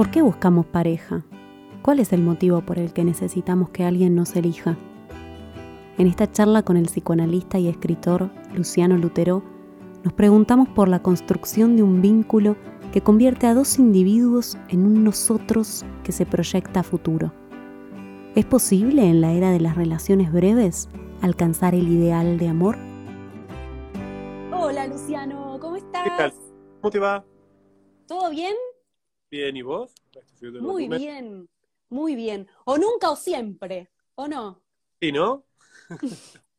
¿Por qué buscamos pareja? ¿Cuál es el motivo por el que necesitamos que alguien nos elija? En esta charla con el psicoanalista y escritor Luciano Lutero, nos preguntamos por la construcción de un vínculo que convierte a dos individuos en un nosotros que se proyecta a futuro. ¿Es posible en la era de las relaciones breves alcanzar el ideal de amor? Hola Luciano, ¿cómo estás? ¿Qué tal? ¿Cómo te va? ¿Todo bien? Bien, ¿y vos? Muy bien, muy bien. O nunca o siempre, ¿o no? Sí, ¿no?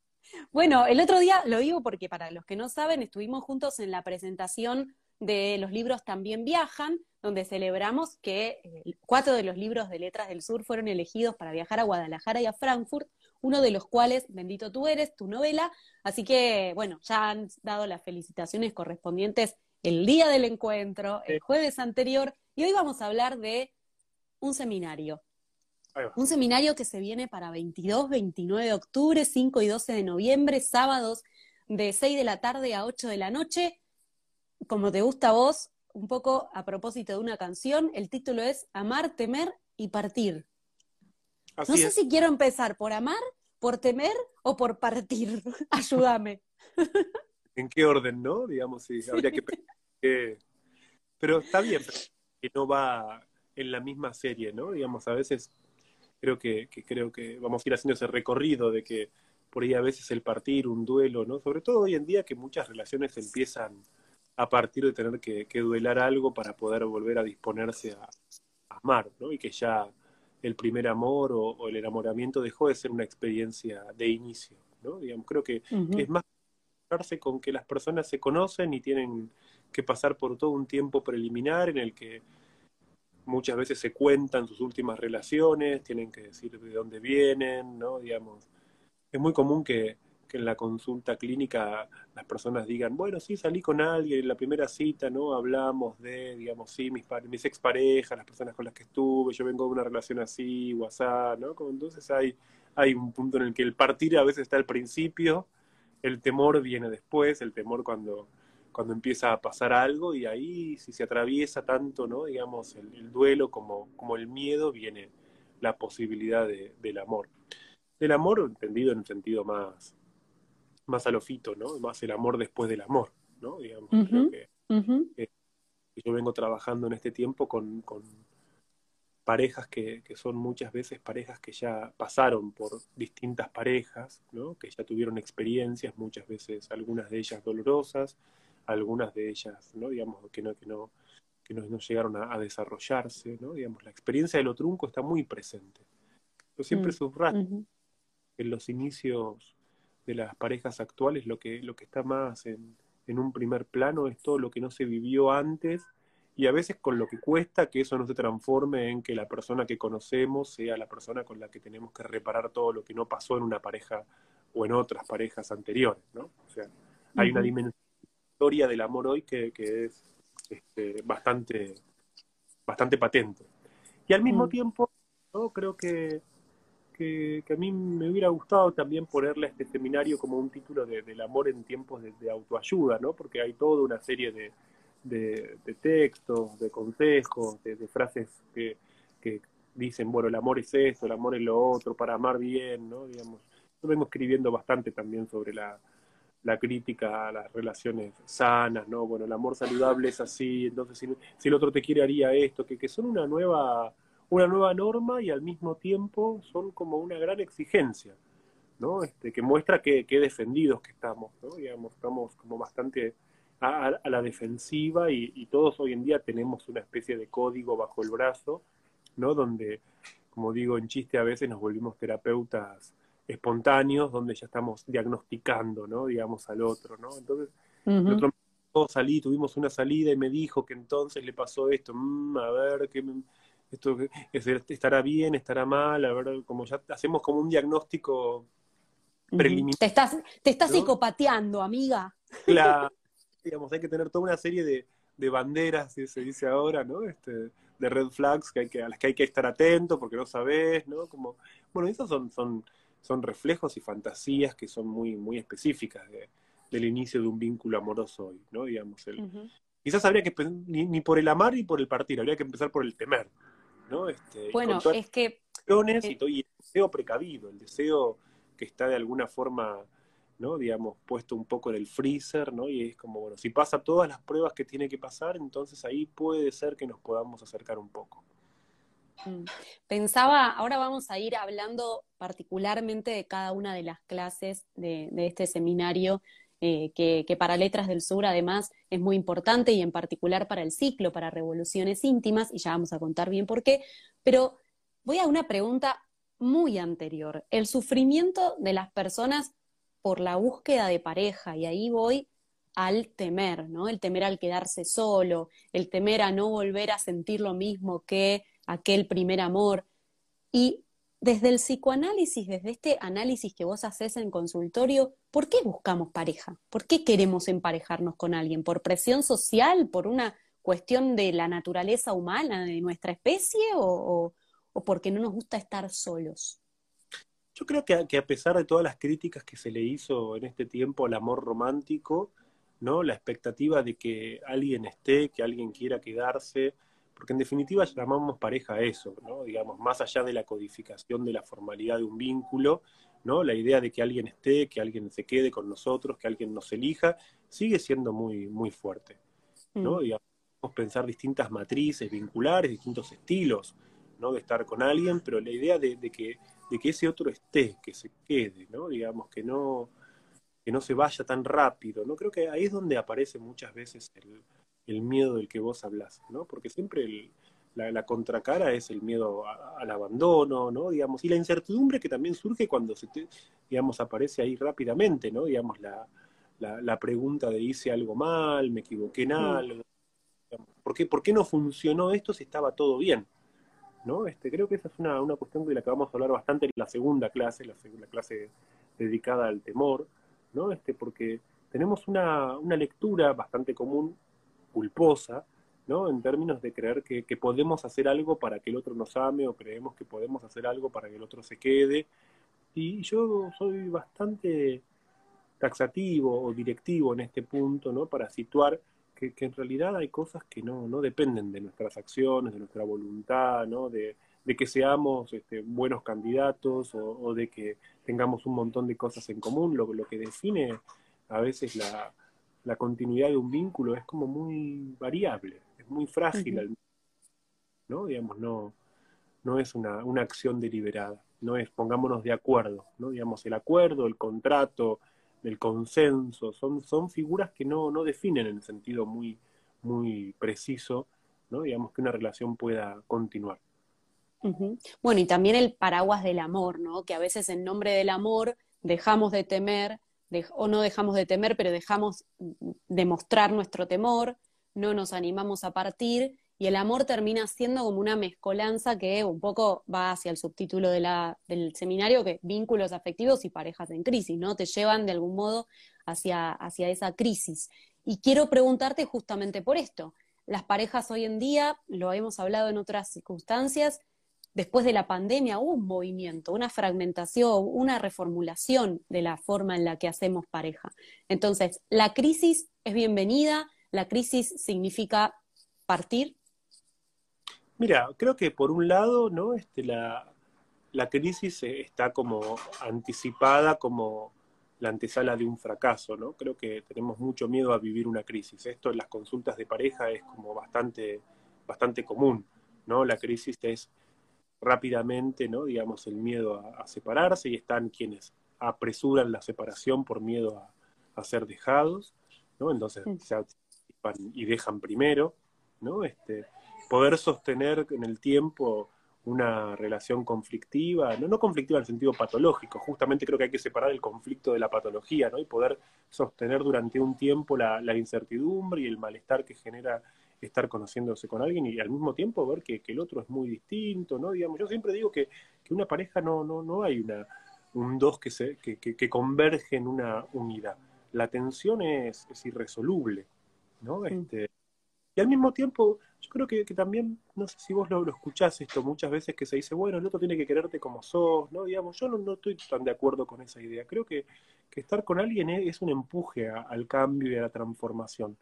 Bueno, el otro día lo digo porque para los que no saben, estuvimos juntos en la presentación de los libros También Viajan, donde celebramos que eh, cuatro de los libros de Letras del Sur fueron elegidos para viajar a Guadalajara y a Frankfurt, uno de los cuales, Bendito tú eres, tu novela. Así que, bueno, ya han dado las felicitaciones correspondientes el día del encuentro, el jueves anterior, y hoy vamos a hablar de un seminario. Un seminario que se viene para 22, 29 de octubre, 5 y 12 de noviembre, sábados de 6 de la tarde a 8 de la noche. Como te gusta a vos, un poco a propósito de una canción, el título es Amar, temer y partir. Así No sé es. si quiero empezar por amar, por temer o por partir. Ayúdame. ¿En qué orden, no? Digamos, sí, habría que Pero está bien, que no va en la misma serie, ¿no? Digamos, a veces creo que, que creo que vamos a ir haciendo ese recorrido de que por ahí a veces el partir, un duelo, ¿no? Sobre todo hoy en día que muchas relaciones empiezan a partir de tener que, que duelar algo para poder volver a disponerse a, a amar, ¿no? Y que ya el primer amor o, o el enamoramiento dejó de ser una experiencia de inicio, ¿no? Digamos, creo que es más con que las personas se conocen y tienen que pasar por todo un tiempo preliminar en el que muchas veces se cuentan sus últimas relaciones, tienen que decir de dónde vienen, ¿no? Digamos, es muy común que, que en la consulta clínica las personas digan, bueno, sí, salí con alguien en la primera cita, ¿no? Hablamos de, digamos, sí, mis, mis exparejas, las personas con las que estuve, yo vengo de una relación así, WhatsApp, ¿no? Entonces hay, hay un punto en el que el partir a veces está al principio, el temor viene después, el temor cuando, cuando empieza a pasar algo y ahí si se atraviesa tanto, ¿no? Digamos, el, el duelo como, como el miedo, viene la posibilidad de- del amor. Del amor entendido en un sentido más, más alofito, ¿no? Más el amor después del amor, ¿no? Digamos, creo que que yo vengo trabajando en este tiempo con, con parejas que, que son muchas veces parejas que ya pasaron por distintas parejas, ¿no? que ya tuvieron experiencias, muchas veces algunas de ellas dolorosas, algunas de ellas, ¿no? digamos, que no, que no, que no, no llegaron a, a desarrollarse, ¿no? digamos, la experiencia de lo trunco está muy presente. Yo siempre Mm. subrayo Ujú. en los inicios de las parejas actuales lo que, lo que está más en, en un primer plano es todo lo que no se vivió antes y a veces con lo que cuesta que eso no se transforme en que la persona que conocemos sea la persona con la que tenemos que reparar todo lo que no pasó en una pareja o en otras parejas anteriores, ¿no? O sea, hay una dimensión historia del amor hoy que, que es este, bastante, bastante patente. Y al mismo Mm. tiempo, ¿no? creo que, que, que a mí me hubiera gustado también ponerle a este seminario como un título de, del amor en tiempos de, de autoayuda, ¿no? porque hay toda una serie de, de, de textos, de consejos, de, de frases que, que dicen, bueno, el amor es esto, el amor es lo otro, para amar bien, ¿no? Digamos, yo vengo escribiendo bastante también sobre la, la crítica a las relaciones sanas, ¿no? Bueno, el amor saludable es así, entonces si, si el otro te quiere haría esto, que, que son una nueva, una nueva norma y al mismo tiempo son como una gran exigencia, ¿no? Este, que muestra que, que defendidos que estamos, ¿no? Digamos, estamos como bastante a, a la defensiva y, y todos hoy en día tenemos una especie de código bajo el brazo, ¿no? Donde, como digo en chiste, a veces nos volvimos terapeutas espontáneos, donde ya estamos diagnosticando, ¿no? Digamos, al otro, ¿no? Entonces, el Ujú. otro me salí, tuvimos una salida y me dijo que entonces le pasó esto, mm, a ver, ¿qué esto estará bien, estará mal, a ver, como ya hacemos como un diagnóstico preliminar. Te estás, te estás psicopateando, amiga. Claro, digamos, hay que tener toda una serie de, de banderas, si se dice ahora, ¿no? Este, de red flags que hay que, a las que hay que estar atento porque no sabes, ¿no? Como, bueno, esos son, son, son reflejos y fantasías que son muy, muy específicas del inicio de un vínculo amoroso hoy, ¿no? Digamos, el, quizás habría que, ni, ni, por el amar ni por el partir, habría que empezar por el temer, ¿no? Este, bueno, es que... Eh, el deseo precavido, el deseo que está de alguna forma ¿no? Digamos, puesto un poco en el freezer, ¿no? Y es como, bueno, si pasa todas las pruebas que tiene que pasar, entonces ahí puede ser que nos podamos acercar un poco. Mm. Pensaba, ahora vamos a ir hablando particularmente de cada una de las clases de, este seminario, eh, que, que, para Letras del Sur además es muy importante y en particular para el ciclo, para revoluciones íntimas, y ya vamos a contar bien por qué, pero voy a una pregunta muy anterior. El sufrimiento de las personas por la búsqueda de pareja y ahí voy al temer, ¿no? El temer al quedarse solo, el temer a no volver a sentir lo mismo que aquel primer amor. Y desde el psicoanálisis, desde este análisis que vos haces en consultorio, ¿por qué buscamos pareja? ¿Por qué queremos emparejarnos con alguien? ¿Por presión social? ¿Por una cuestión de la naturaleza humana de nuestra especie? ¿O, o porque no nos gusta estar solos? Yo creo que, a pesar de todas las críticas que se le hizo en este tiempo al amor romántico, ¿no? La expectativa de que alguien esté, que alguien quiera quedarse, porque en definitiva llamamos pareja a eso, ¿no? Digamos, más allá de la codificación de la formalidad de un vínculo, ¿no? La idea de que alguien esté, que alguien se quede con nosotros, que alguien nos elija, sigue siendo muy, muy fuerte, ¿no? Mm. Digamos, pensar distintas matrices vinculares, distintos estilos, ¿no? De estar con alguien, pero la idea de que de que ese otro esté, que se quede, ¿no? Digamos, que no, que no se vaya tan rápido, ¿no? Creo que ahí es donde aparece muchas veces el, miedo del que vos hablas, ¿no? Porque siempre la, contracara es el miedo al abandono, ¿no? Digamos, y la incertidumbre que también surge cuando se digamos, aparece ahí rápidamente, ¿no? Digamos, la, la, pregunta de hice algo mal, me equivoqué en mm. algo, ¿por qué, ¿por qué no funcionó esto si estaba todo bien? ¿No? Este, creo que esa es una, una cuestión de la que vamos a hablar bastante en la segunda clase, la segunda clase dedicada al temor, ¿no? Este, porque tenemos una, una lectura bastante común, culposa, ¿no? En términos de creer que, que, podemos hacer algo para que el otro nos ame o creemos que podemos hacer algo para que el otro se quede. Y yo soy bastante taxativo o directivo en este punto, ¿no? Para situar que, en realidad hay cosas que no, no dependen de nuestras acciones, de nuestra voluntad, ¿no? de, que seamos este, buenos candidatos o, de que tengamos un montón de cosas en común. Lo, lo que define a veces la, la, continuidad de un vínculo es como muy variable, es muy frágil, ¿no? Digamos, no, no es una, una acción deliberada, no es pongámonos de acuerdo, ¿no? Digamos, el acuerdo, el contrato, del consenso, son, son figuras que no, no definen en sentido muy, muy preciso, ¿no? digamos, que una relación pueda continuar. Bueno, y también el paraguas del amor, ¿no? Que a veces en nombre del amor dejamos de temer, o no dejamos de temer, pero dejamos de mostrar nuestro temor, no nos animamos a partir, y el amor termina siendo como una mezcolanza que un poco va hacia el subtítulo del seminario, que vínculos afectivos y parejas en crisis, ¿no? Te llevan de algún modo hacia, hacia esa crisis. Y quiero preguntarte justamente por esto. Las parejas hoy en día, lo hemos hablado en otras circunstancias, después de la pandemia hubo un movimiento, una fragmentación, una reformulación de la forma en la que hacemos pareja. Entonces, la crisis es bienvenida, la crisis significa partir, Mira, creo que por un lado, ¿no? Este, la, la crisis está como anticipada como la antesala de un fracaso, ¿no? Creo que tenemos mucho miedo a vivir una crisis. Esto en las consultas de pareja es como bastante, bastante común, ¿no? La crisis es rápidamente, ¿no? Digamos, el miedo a, separarse y están quienes apresuran la separación por miedo a, a ser dejados, ¿no? Entonces se anticipan y dejan primero, ¿no? Este, poder sostener en el tiempo una relación conflictiva, no, no conflictiva en el sentido patológico, justamente creo que hay que separar el conflicto de la patología, ¿no? Y poder sostener durante un tiempo la, la incertidumbre y el malestar que genera estar conociéndose con alguien y al mismo tiempo ver que, que el otro es muy distinto, ¿no? Digamos, yo siempre digo que, que una pareja no, no, no hay una, un dos que, se, que, que, que converge en una unidad. La tensión es, es irresoluble, ¿no? Este, y al mismo tiempo, yo creo que, que también, no sé si vos lo, lo, escuchás esto muchas veces que se dice, bueno, el otro tiene que quererte como sos, ¿no? Digamos, yo no, no estoy tan de acuerdo con esa idea. Creo que, que estar con alguien es, un empuje al cambio y a la transformación,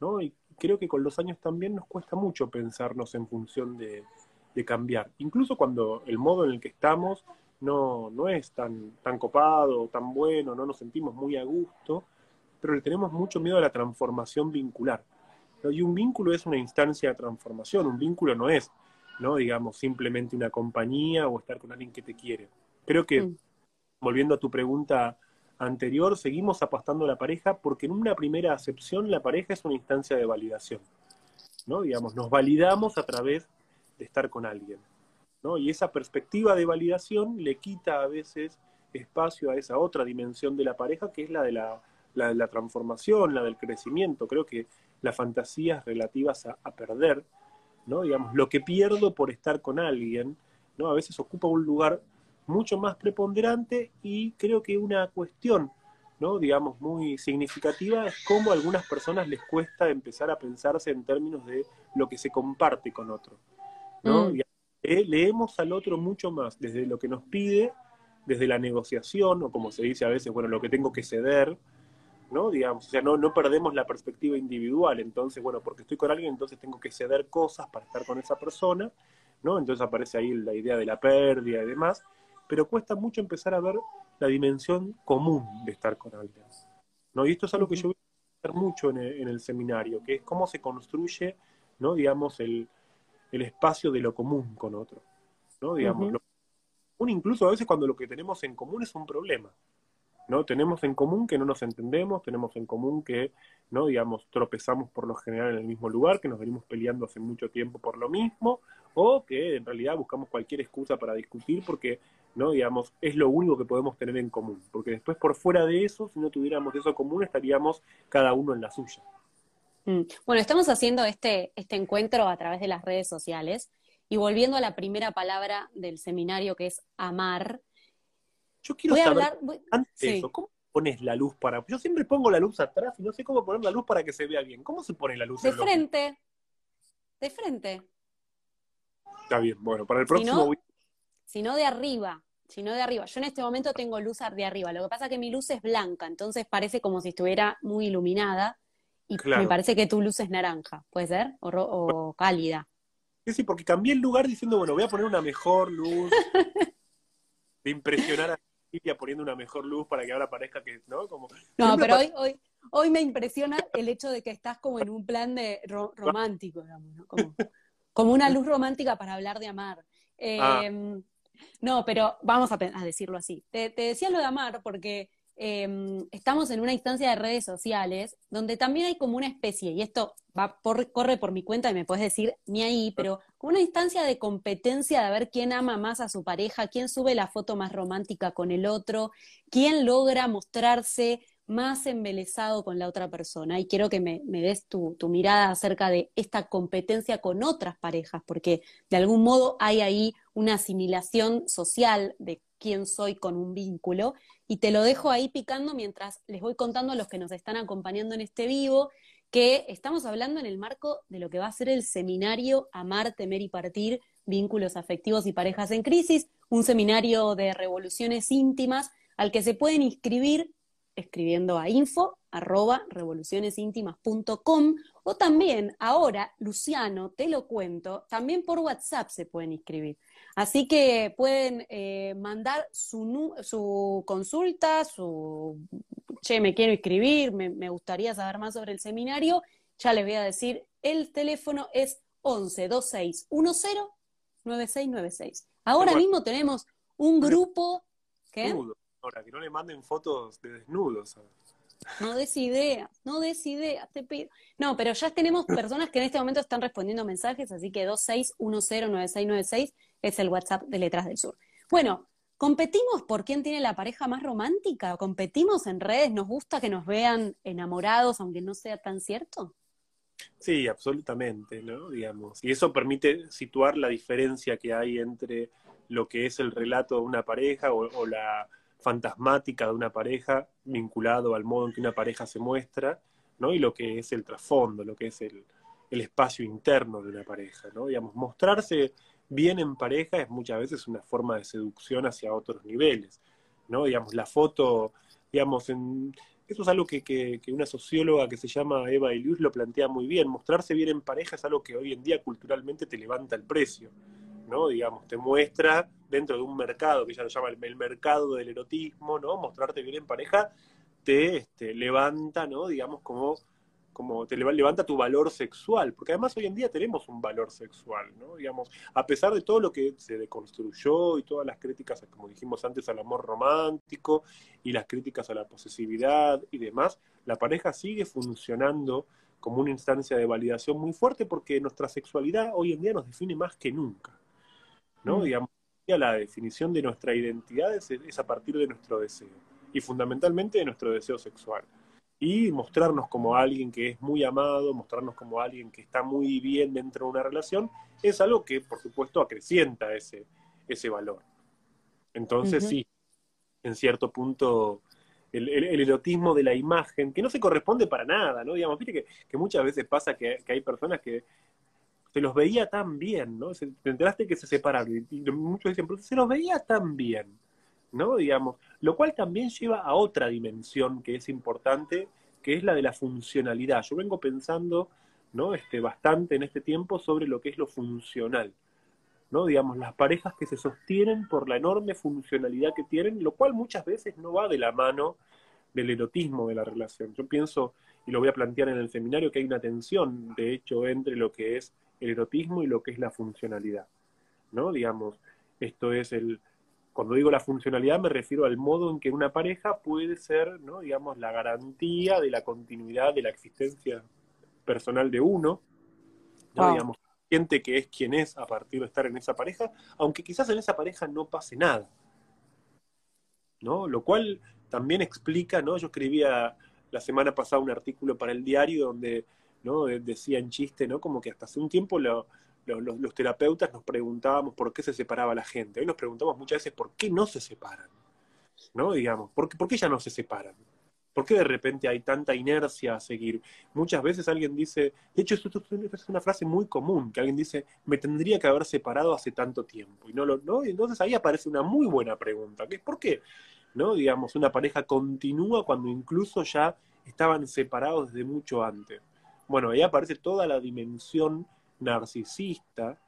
¿no? Y creo que con los años también nos cuesta mucho pensarnos en función de, de cambiar. Incluso cuando el modo en el que estamos no, no es tan, tan copado, tan bueno, no nos sentimos muy a gusto, pero le tenemos mucho miedo a la transformación vincular. Y un vínculo es una instancia de transformación, un vínculo no es, ¿no? digamos, simplemente una compañía o estar con alguien que te quiere. Creo que, mm. volviendo a tu pregunta anterior, seguimos apostando a la pareja porque en una primera acepción la pareja es una instancia de validación, ¿no? Digamos, nos validamos a través de estar con alguien, ¿no? Y esa perspectiva de validación le quita a veces espacio a esa otra dimensión de la pareja que es la de la, la, de la transformación, la del crecimiento. Creo que las fantasías relativas a, a, perder, ¿no? Digamos, lo que pierdo por estar con alguien, ¿no? A veces ocupa un lugar mucho más preponderante y creo que una cuestión, ¿no? digamos, muy significativa es cómo a algunas personas les cuesta empezar a pensarse en términos de lo que se comparte con otro. ¿no? Mm. leemos al otro mucho más desde lo que nos pide, desde la negociación, o como se dice a veces, bueno, lo que tengo que ceder, ¿no? Digamos, o sea, no, no perdemos la perspectiva individual, entonces, bueno, porque estoy con alguien, entonces tengo que ceder cosas para estar con esa persona, ¿no? Entonces aparece ahí la idea de la pérdida y demás, pero cuesta mucho empezar a ver la dimensión común de estar con alguien. ¿no? Y esto es algo que yo voy a ver mucho en el, en el, seminario, que es cómo se construye, ¿no? digamos, el, el espacio de lo común con otro. ¿no? Digamos, uh -huh. lo común incluso a veces cuando lo que tenemos en común es un problema. ¿No? Tenemos en común que no nos entendemos, tenemos en común que, ¿no? digamos, tropezamos por lo general en el mismo lugar, que nos venimos peleando hace mucho tiempo por lo mismo, o que en realidad buscamos cualquier excusa para discutir porque ¿no? Digamos, es lo único que podemos tener en común, porque después por fuera de eso, si no tuviéramos eso común, estaríamos cada uno en la suya. Mm. Bueno, estamos haciendo este, este encuentro a través de las redes sociales y volviendo a la primera palabra del seminario que es amar. Yo quiero voy saber, hablar, voy, antes sí. de eso, ¿cómo pones la luz para...? Yo siempre pongo la luz atrás y no sé cómo poner la luz para que se vea bien. ¿Cómo se pone la luz? De frente. De frente. Está bien, bueno, para el próximo... Si no, de arriba sino de arriba. Yo en este momento tengo luz de arriba. Lo que pasa es que mi luz es blanca, entonces parece como si estuviera muy iluminada. Y claro. me parece que tu luz es naranja, ¿puede ser? O, o cálida. Sí, sí, porque cambié el lugar diciendo, bueno, voy a poner una mejor luz. de impresionar a Silvia poniendo una mejor luz para que ahora parezca que, ¿no? Como, no, pero hoy, hoy, hoy me impresiona el hecho de que estás como en un plan de ro romántico, digamos, ¿no? Como, como, una luz romántica para hablar de amar. Eh, ah. No, pero vamos a, a decirlo así. Te, te, decía lo de amar porque eh, estamos en una instancia de redes sociales donde también hay como una especie, y esto va por, corre por mi cuenta y me puedes decir ni ahí, pero como una instancia de competencia de ver quién ama más a su pareja, quién sube la foto más romántica con el otro, quién logra mostrarse más embelesado con la otra persona. Y quiero que me, des tu, mirada acerca de esta competencia con otras parejas, porque de algún modo hay ahí una asimilación social de quién soy con un vínculo. Y te lo dejo ahí picando mientras les voy contando a los que nos están acompañando en este vivo que estamos hablando en el marco de lo que va a ser el seminario Amar, Temer y Partir, Vínculos Afectivos y Parejas en Crisis, un seminario de revoluciones íntimas al que se pueden inscribir escribiendo a info arroba revolucionesintimas.com o también ahora, Luciano, te lo cuento, también por WhatsApp se pueden inscribir. Así que pueden eh, mandar su, su, consulta, su, che, me quiero inscribir, me, me, gustaría saber más sobre el seminario, ya les voy a decir, el teléfono es 11 26 10 9696. Ahora bueno. mismo tenemos un grupo... ¿Qué? Ahora, que no le manden fotos de desnudos. No des ideas, no des ideas, te pido. No, pero ya tenemos personas que en este momento están respondiendo mensajes, así que 26109696 es el WhatsApp de Letras del Sur. Bueno, ¿competimos por quién tiene la pareja más romántica? ¿Competimos en redes? ¿Nos gusta que nos vean enamorados, aunque no sea tan cierto? Sí, absolutamente, ¿no? Digamos. Y eso permite situar la diferencia que hay entre lo que es el relato de una pareja o, la fantasmática de una pareja vinculado al modo en que una pareja se muestra, ¿no? Y lo que es el trasfondo, lo que es el, el espacio interno de una pareja, ¿no? Digamos, mostrarse bien en pareja es muchas veces una forma de seducción hacia otros niveles, ¿no? Digamos, la foto, digamos, en, eso es algo que, que, una socióloga que se llama Eva Ilius lo plantea muy bien. Mostrarse bien en pareja es algo que hoy en día culturalmente te levanta el precio, Digamos, te muestra dentro de un mercado que ella lo llama el, mercado del erotismo, ¿no? Mostrarte bien en pareja te este, levanta, ¿no? Digamos, como como te levanta tu valor sexual, porque además hoy en día tenemos un valor sexual, ¿no? Digamos, a pesar de todo lo que se deconstruyó y todas las críticas, como dijimos antes, al amor romántico y las críticas a la posesividad y demás, la pareja sigue funcionando como una instancia de validación muy fuerte porque nuestra sexualidad hoy en día nos define más que nunca, ¿no? Mm. Digamos, la definición de nuestra identidad es a partir de nuestro deseo y fundamentalmente de nuestro deseo sexual y mostrarnos como alguien que es muy amado, mostrarnos como alguien que está muy bien dentro de una relación, es algo que por supuesto acrecienta ese, ese valor. Entonces sí, en cierto punto el, erotismo de la imagen, que no se corresponde para nada, ¿no? Digamos, viste que, muchas veces pasa que, hay personas que se los veía tan bien, ¿no? te enteraste que se separaron y, muchos dicen, pero se los veía tan bien. ¿no? Digamos, lo cual también lleva a otra dimensión que es importante, que es la de la funcionalidad. Yo vengo pensando, ¿no? Este, bastante en este tiempo sobre lo que es lo funcional, ¿no? Digamos, las parejas que se sostienen por la enorme funcionalidad que tienen, lo cual muchas veces no va de la mano del erotismo de la relación. Yo pienso, y lo voy a plantear en el seminario, que hay una tensión, de hecho, entre lo que es el erotismo y lo que es la funcionalidad, ¿no? Digamos, esto es el, cuando digo la funcionalidad me refiero al modo en que una pareja puede ser, ¿no? digamos, la garantía de la continuidad de la existencia personal de uno, ¿no? digamos, gente que es quien es a partir de estar en esa pareja, aunque quizás en esa pareja no pase nada. ¿no? Lo cual también explica, ¿no? Yo escribía la semana pasada un artículo para el diario donde ¿no? decía en chiste, ¿no? Como que hasta hace un tiempo lo, los, terapeutas nos preguntábamos por qué se separaba la gente. Hoy nos preguntamos muchas veces por qué no se separan. ¿No? Digamos, ¿por qué, por qué ya no se separan? ¿Por qué de repente hay tanta inercia a seguir? Muchas veces alguien dice, de hecho, esto, es una frase muy común, que alguien dice, me tendría que haber separado hace tanto tiempo. Y no lo, ¿no? entonces ahí aparece una muy buena pregunta, que es ¿por qué? ¿No? Digamos, una pareja continúa cuando incluso ya estaban separados desde mucho antes. Bueno, ahí aparece toda la dimensión narcisista,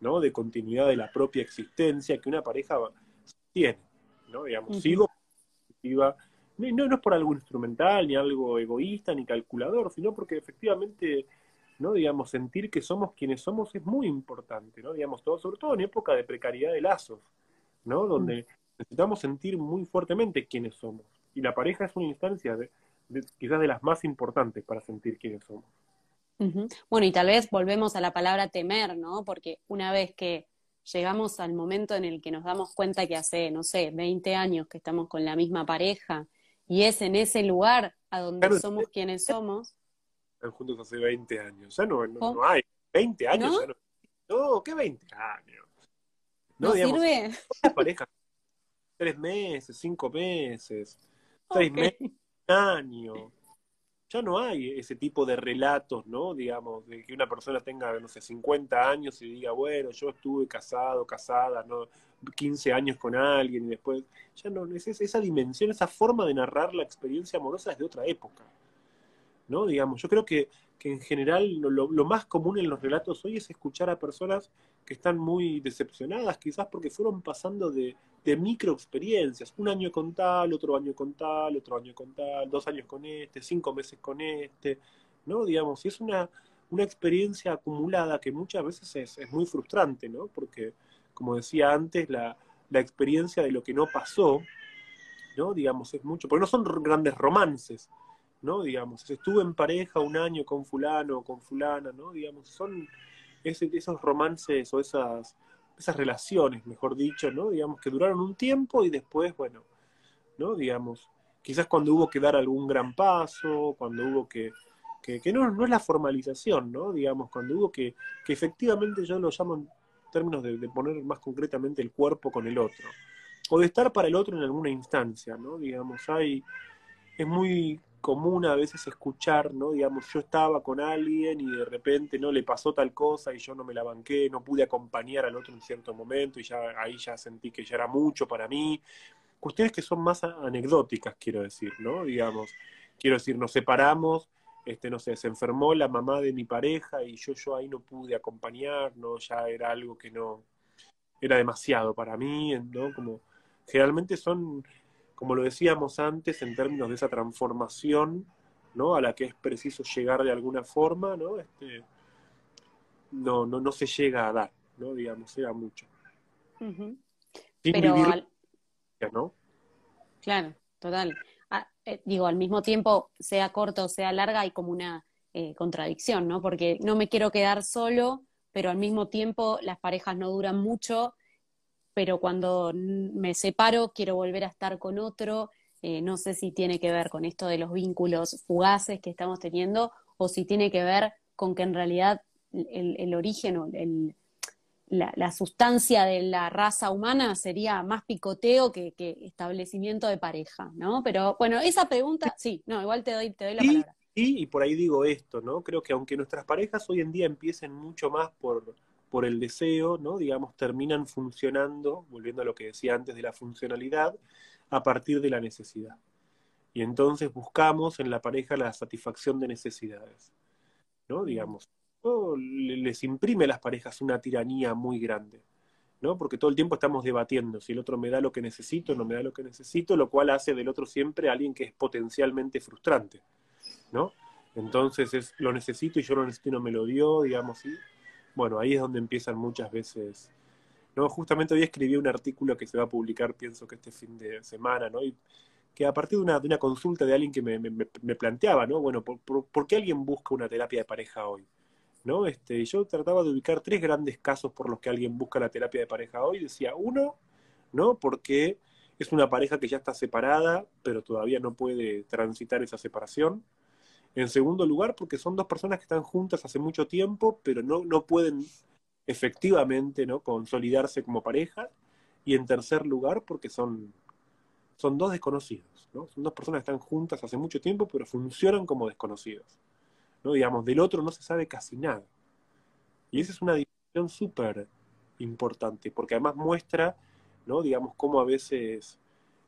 ¿no? De continuidad de la propia existencia que una pareja tiene, ¿no? Digamos, sigo no, no es por algo instrumental, ni algo egoísta, ni calculador, sino porque efectivamente, ¿no? Digamos, sentir que somos quienes somos es muy importante, ¿no? Digamos, todo, sobre todo en época de precariedad de lazos, ¿no? Donde necesitamos sentir muy fuertemente quiénes somos. Y la pareja es una instancia de, quizás de las más importantes para sentir quiénes somos. Bueno, y tal vez volvemos a la palabra temer, ¿no? Porque una vez que llegamos al momento en el que nos damos cuenta que hace, no sé, 20 años que estamos con la misma pareja y es en ese lugar a donde somos quienes somos. Están juntos hace 20 años, ya no, no, hay. 20 años ¿No? ya no. No, ¿qué 20 años? No, sirve? pareja, tres meses, cinco meses, seis meses, un año ya no hay ese tipo de relatos, ¿no? Digamos, de que una persona tenga, no sé, 50 años y diga, bueno, yo estuve casado, casada, ¿no? 15 años con alguien y después, ya no, es esa dimensión, esa forma de narrar la experiencia amorosa es de otra época, ¿no? Digamos, yo creo que, que en general lo, más común en los relatos hoy es escuchar a personas que están muy decepcionadas, quizás porque fueron pasando de, de micro experiencias, un año con tal, otro año con tal, otro año con tal, dos años con este, cinco meses con este, ¿no? Digamos, y es una, una experiencia acumulada que muchas veces es, es, muy frustrante, ¿no? Porque, como decía antes, la, la experiencia de lo que no pasó, ¿no? Digamos, es mucho, porque no son grandes romances, ¿no? Digamos, estuve en pareja un año con fulano o con fulana, ¿no? Digamos, son esos romances o esas esas relaciones, mejor dicho, ¿no? Digamos, que duraron un tiempo y después, bueno, ¿no? Digamos, quizás cuando hubo que dar algún gran paso, cuando hubo que, que, no, no es la formalización, ¿no? Digamos, cuando hubo que, que efectivamente yo lo llamo en términos de, de, poner más concretamente el cuerpo con el otro, o de estar para el otro en alguna instancia, ¿no? Digamos, hay, es muy común a veces escuchar, ¿no? Digamos, yo estaba con alguien y de repente no le pasó tal cosa y yo no me la banqué, no pude acompañar al otro en cierto momento y ya ahí ya sentí que ya era mucho para mí. Cuestiones que son más anecdóticas, quiero decir, ¿no? Digamos, quiero decir, nos separamos, este, no sé, se enfermó la mamá de mi pareja y yo, yo ahí no pude acompañar, ¿no? Ya era algo que no, era demasiado para mí, ¿no? Como, generalmente son como lo decíamos antes, en términos de esa transformación, ¿no? A la que es preciso llegar de alguna forma, ¿no? Este, no, no, no se llega a dar, ¿no? Digamos, era mucho. Pero ¿no? Claro, total. Ah, eh, digo, al mismo tiempo, sea corto o sea larga, hay como una eh, contradicción, ¿no? Porque no me quiero quedar solo, pero al mismo tiempo las parejas no duran mucho pero cuando me separo quiero volver a estar con otro. Eh, no sé si tiene que ver con esto de los vínculos fugaces que estamos teniendo o si tiene que ver con que en realidad el, origen o el, la, sustancia de la raza humana sería más picoteo que, establecimiento de pareja, ¿no? Pero bueno, esa pregunta, sí, no, igual te doy, te doy la palabra. y por ahí digo esto, ¿no? Creo que aunque nuestras parejas hoy en día empiecen mucho más por por el deseo, ¿no? digamos, terminan funcionando, volviendo a lo que decía antes de la funcionalidad, a partir de la necesidad. Y entonces buscamos en la pareja la satisfacción de necesidades, ¿no? Digamos, les imprime a las parejas una tiranía muy grande, ¿no? Porque todo el tiempo estamos debatiendo si el otro me da lo que necesito o no me da lo que necesito, lo cual hace del otro siempre alguien que es potencialmente frustrante, ¿no? Entonces es lo necesito y yo lo necesito y no me lo dio, digamos, y bueno, ahí es donde empiezan muchas veces. ¿no? Justamente hoy escribí un artículo que se va a publicar, pienso que este fin de semana, ¿no? Y que a partir de una, de una consulta de alguien que me, me, planteaba, ¿no? Bueno, ¿por, por, qué alguien busca una terapia de pareja hoy? ¿No? Este, yo trataba de ubicar tres grandes casos por los que alguien busca la terapia de pareja hoy. Decía, uno, ¿no? Porque es una pareja que ya está separada, pero todavía no puede transitar esa separación. En segundo lugar, porque son dos personas que están juntas hace mucho tiempo, pero no, no pueden efectivamente ¿no? consolidarse como pareja. Y en tercer lugar, porque son, son dos desconocidos. ¿no? Son dos personas que están juntas hace mucho tiempo, pero funcionan como desconocidos. ¿no? Digamos, del otro no se sabe casi nada. Y esa es una división súper importante, porque además muestra, ¿no? digamos, cómo a veces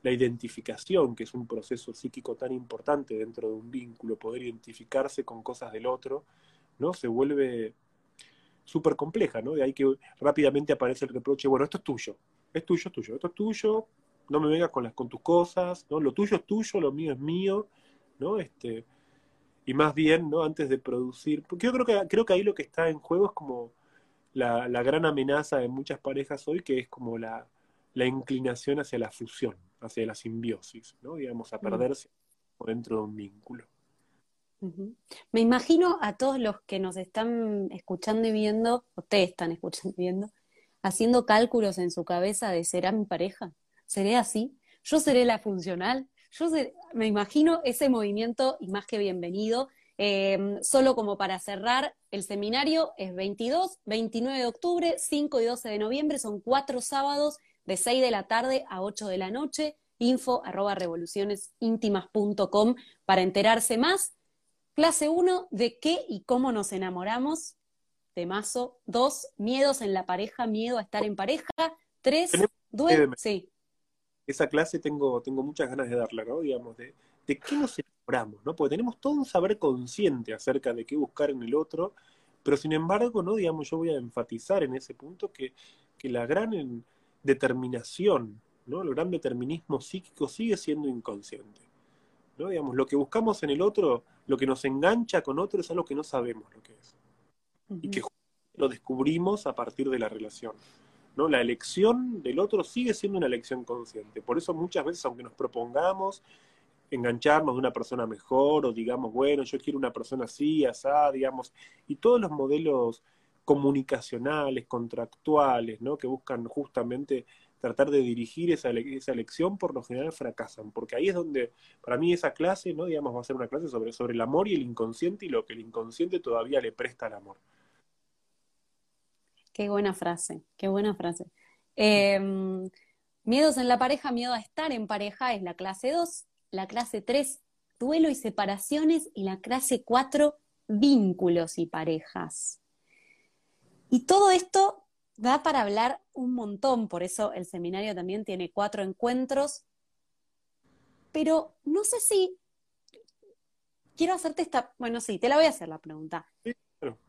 la identificación, que es un proceso psíquico tan importante dentro de un vínculo, poder identificarse con cosas del otro, ¿no? Se vuelve súper compleja, ¿no? De ahí que rápidamente aparece el reproche, bueno, esto es tuyo, es tuyo, es tuyo, esto es tuyo, no me vengas con las con tus cosas, ¿no? Lo tuyo es tuyo, lo mío es mío, ¿no? Este, y más bien, ¿no? Antes de producir, porque yo creo que creo que ahí lo que está en juego es como la, la gran amenaza de muchas parejas hoy, que es como la, la inclinación hacia la fusión, hacia la simbiosis, ¿no? Digamos, a perderse dentro de un vínculo. Me imagino a todos los que nos están escuchando y viendo, ustedes están escuchando y viendo, haciendo cálculos en su cabeza de ¿será mi pareja? ¿Seré así? ¿Yo seré la funcional? Yo me imagino ese movimiento y más que bienvenido. Em, solo como para cerrar, el seminario es 22, 29 de octubre, 5 y 12 de noviembre, son cuatro sábados de 6 de la tarde a 8 de la noche, info arroba revolucionesintimas.com para enterarse más. Clase 1, de qué y cómo nos enamoramos. Temazo. 2, miedos en la pareja, miedo a estar en pareja. 3, duelo. Sí. Esa clase tengo, tengo muchas ganas de darla, ¿no? Digamos, de, de qué nos enamoramos, ¿no? Porque tenemos todo un saber consciente acerca de qué buscar en el otro, pero sin embargo, ¿no? Digamos, yo voy a enfatizar en ese punto que, que la gran determinación, ¿no? El gran determinismo psíquico sigue siendo inconsciente. ¿no? Digamos, lo que buscamos en el otro, lo que nos engancha con otro es algo que no sabemos lo que es. Y que lo descubrimos a partir de la relación. ¿no? La elección del otro sigue siendo una elección consciente. Por eso muchas veces, aunque nos propongamos engancharnos de una persona mejor, o digamos, bueno, yo quiero una persona así, asá, digamos, y todos los modelos comunicacionales, contractuales, ¿no? que buscan justamente tratar de dirigir esa, esa elección, por lo general fracasan, porque ahí es donde, para mí esa clase, ¿no? digamos, va a ser una clase sobre, sobre el amor y el inconsciente y lo que el inconsciente todavía le presta al amor. Qué buena frase, qué buena frase. Em, miedos en la pareja, miedo a estar en pareja es la clase 2, la clase 3, duelo y separaciones y la clase 4, vínculos y parejas. Y todo esto da para hablar un montón, por eso el seminario también tiene cuatro encuentros, pero no sé si quiero hacerte esta, bueno, sí, te la voy a hacer la pregunta.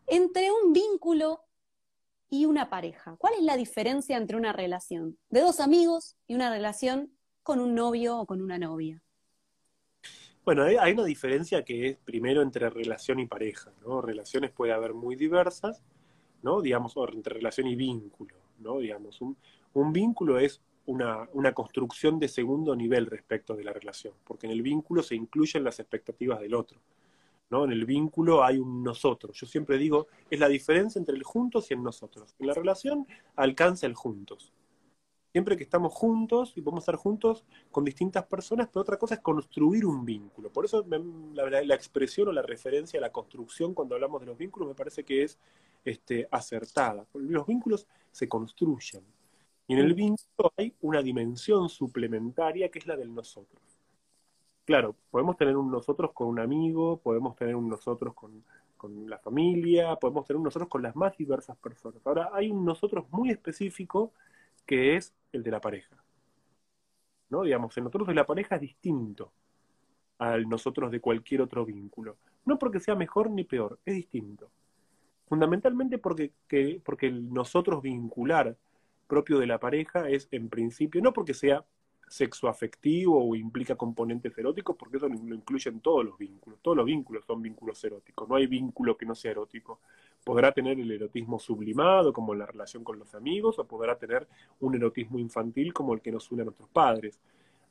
Entre un vínculo y una pareja, ¿cuál es la diferencia entre una relación de dos amigos y una relación con un novio o con una novia? Bueno, hay, una diferencia que es primero entre relación y pareja, ¿no? Relaciones puede haber muy diversas, ¿no? Digamos, entre relación y vínculo. Digamos, un, vínculo es una, una, construcción de segundo nivel respecto de la relación, porque en el vínculo se incluyen las expectativas del otro, ¿no? En el vínculo hay un nosotros. Yo siempre digo, es la diferencia entre el juntos y el nosotros. En la relación alcanza el juntos, siempre que estamos juntos y podemos estar juntos con distintas personas, pero otra cosa es construir un vínculo. Por eso la, la, expresión o la referencia a la construcción cuando hablamos de los vínculos me parece que es este, acertada. Los vínculos se construyen. Y en el vínculo hay una dimensión suplementaria que es la del nosotros. Claro, podemos tener un nosotros con un amigo, podemos tener un nosotros con, con la familia, podemos tener un nosotros con las más diversas personas. Ahora, hay un nosotros muy específico que es el de la pareja. ¿No? Digamos, el nosotros de la pareja es distinto al nosotros de cualquier otro vínculo. No porque sea mejor ni peor, es distinto. Fundamentalmente porque, porque el nosotros vincular propio de la pareja es en principio, no porque sea sexoafectivo o implica componentes eróticos, porque eso lo incluyen todos los vínculos. Todos los vínculos son vínculos eróticos. No hay vínculo que no sea erótico. Podrá tener el erotismo sublimado, como en la relación con los amigos, o podrá tener un erotismo infantil como el que nos une a nuestros padres.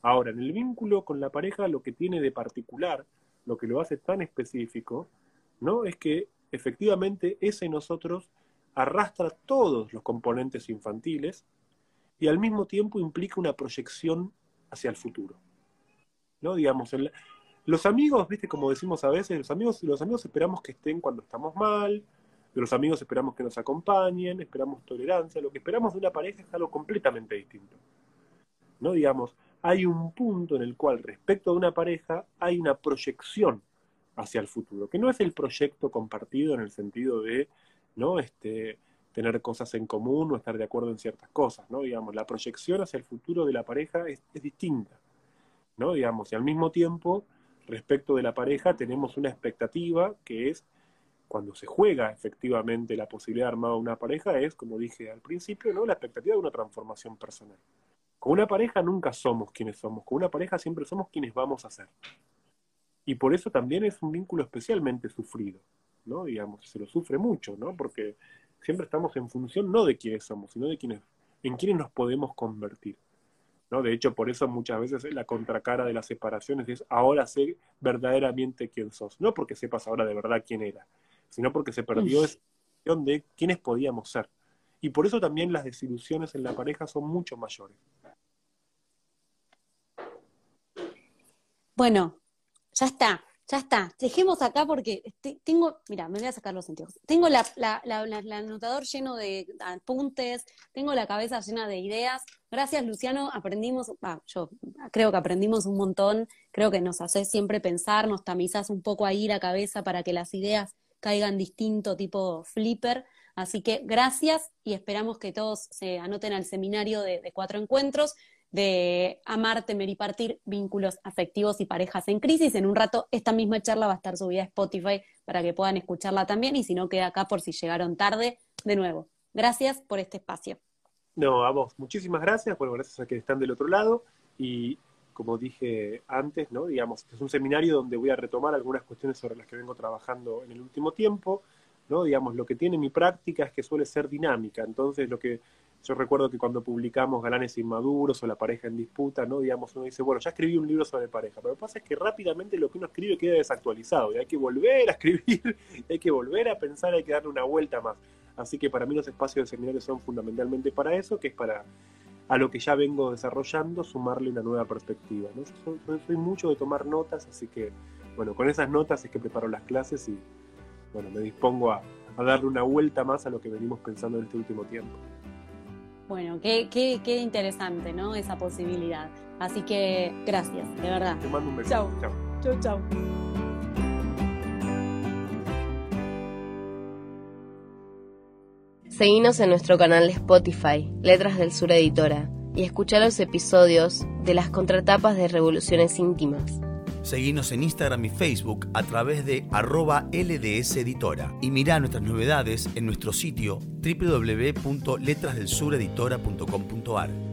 Ahora, en el vínculo con la pareja, lo que tiene de particular, lo que lo hace tan específico, ¿no? Es que efectivamente ese nosotros arrastra todos los componentes infantiles, y al mismo tiempo implica una proyección hacia el futuro. ¿No? Digamos, los amigos, viste, como decimos a veces, los amigos, los amigos esperamos que estén cuando estamos mal, de los amigos esperamos que nos acompañen, esperamos tolerancia, lo que esperamos de una pareja es algo completamente distinto. ¿No? Digamos, hay un punto en el cual respecto de una pareja hay una proyección hacia el futuro, que no es el proyecto compartido en el sentido de, ¿no? Este, tener cosas en común o estar de acuerdo en ciertas cosas, ¿no? Digamos, la proyección hacia el futuro de la pareja es, distinta, ¿no? Digamos, y al mismo tiempo, respecto de la pareja, tenemos una expectativa que es, cuando se juega efectivamente la posibilidad de armar una pareja, es, como dije al principio, ¿no? La expectativa de una transformación personal. Con una pareja nunca somos quienes somos, con una pareja siempre somos quienes vamos a ser. Y por eso también es un vínculo especialmente sufrido, ¿no? Digamos, se lo sufre mucho, ¿no? Porque siempre estamos en función no de quiénes somos, sino de quiénes, en quiénes nos podemos convertir. ¿no? De hecho, por eso muchas veces la contracara de las separaciones es ahora sé verdaderamente quién sos. No porque sepas ahora de verdad quién era, sino porque se perdió esa función de quiénes podíamos ser. Y por eso también las desilusiones en la pareja son mucho mayores. Bueno, ya está. Ya está, dejemos acá porque tengo, mira, me voy a sacar los sentidos. Tengo la, el anotador lleno de apuntes, tengo la cabeza llena de ideas. Gracias, Luciano, aprendimos, yo creo que aprendimos un montón, creo que nos haces siempre pensar, nos tamizás un poco ahí la cabeza para que las ideas caigan distinto, tipo flipper. Así que gracias y esperamos que todos se anoten al seminario de cuatro encuentros de amar, temer y partir, vínculos afectivos y parejas en crisis. En un rato esta misma charla va a estar subida a Spotify para que puedan escucharla también y si no queda acá por si llegaron tarde, de nuevo. Gracias por este espacio. No, a vos, muchísimas gracias, bueno, gracias a que están del otro lado y como dije antes, ¿no? Digamos, es un seminario donde voy a retomar algunas cuestiones sobre las que vengo trabajando en el último tiempo, ¿no? Digamos, lo que tiene mi práctica es que suele ser dinámica, entonces lo que yo recuerdo que cuando publicamos Galanes Inmaduros o La pareja en disputa, ¿no? Digamos, uno dice, bueno, ya escribí un libro sobre pareja, pero lo que pasa es que rápidamente lo que uno escribe queda desactualizado y hay que volver a escribir, hay que volver a pensar, hay que darle una vuelta más. Así que para mí los espacios de seminario son fundamentalmente para eso, que es para a lo que ya vengo desarrollando, sumarle una nueva perspectiva. ¿no? Yo soy, mucho de tomar notas, así que, bueno, con esas notas es que preparo las clases y, bueno, me dispongo a, darle una vuelta más a lo que venimos pensando en este último tiempo. Bueno, qué, qué, qué interesante, ¿no? Esa posibilidad. Así que gracias, de verdad. Te mando un beso. Chao. Chao, chao. Seguinos en nuestro canal de Spotify, Letras del Sur Editora, y escucha los episodios de las contratapas de Revoluciones Íntimas. Seguinos en Instagram y Facebook a través de arroba LDS Editora y mirá nuestras novedades en nuestro sitio www.letrasdelsureditora.com.ar.